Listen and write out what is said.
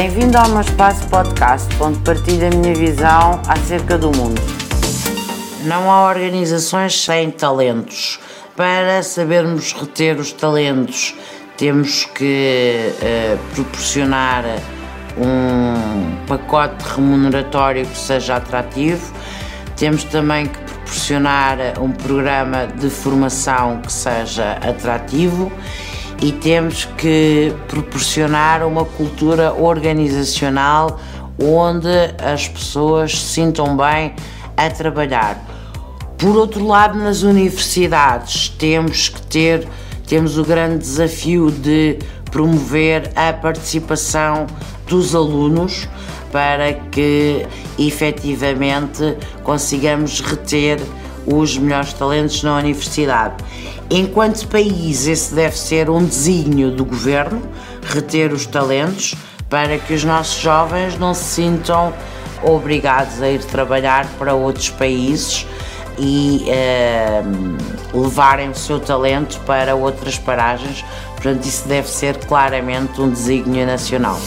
Bem-vindo ao meu espaço podcast, onde partilho a minha visão acerca do mundo. Não há organizações sem talentos. Para sabermos reter os talentos, temos que uh, proporcionar um pacote remuneratório que seja atrativo, temos também que proporcionar um programa de formação que seja atrativo e temos que proporcionar uma cultura organizacional onde as pessoas se sintam bem a trabalhar. Por outro lado, nas universidades temos que ter temos o grande desafio de promover a participação dos alunos para que efetivamente consigamos reter os melhores talentos na universidade. Enquanto país, esse deve ser um desígnio do governo, reter os talentos, para que os nossos jovens não se sintam obrigados a ir trabalhar para outros países e uh, levarem o seu talento para outras paragens. Portanto, isso deve ser claramente um desígnio nacional.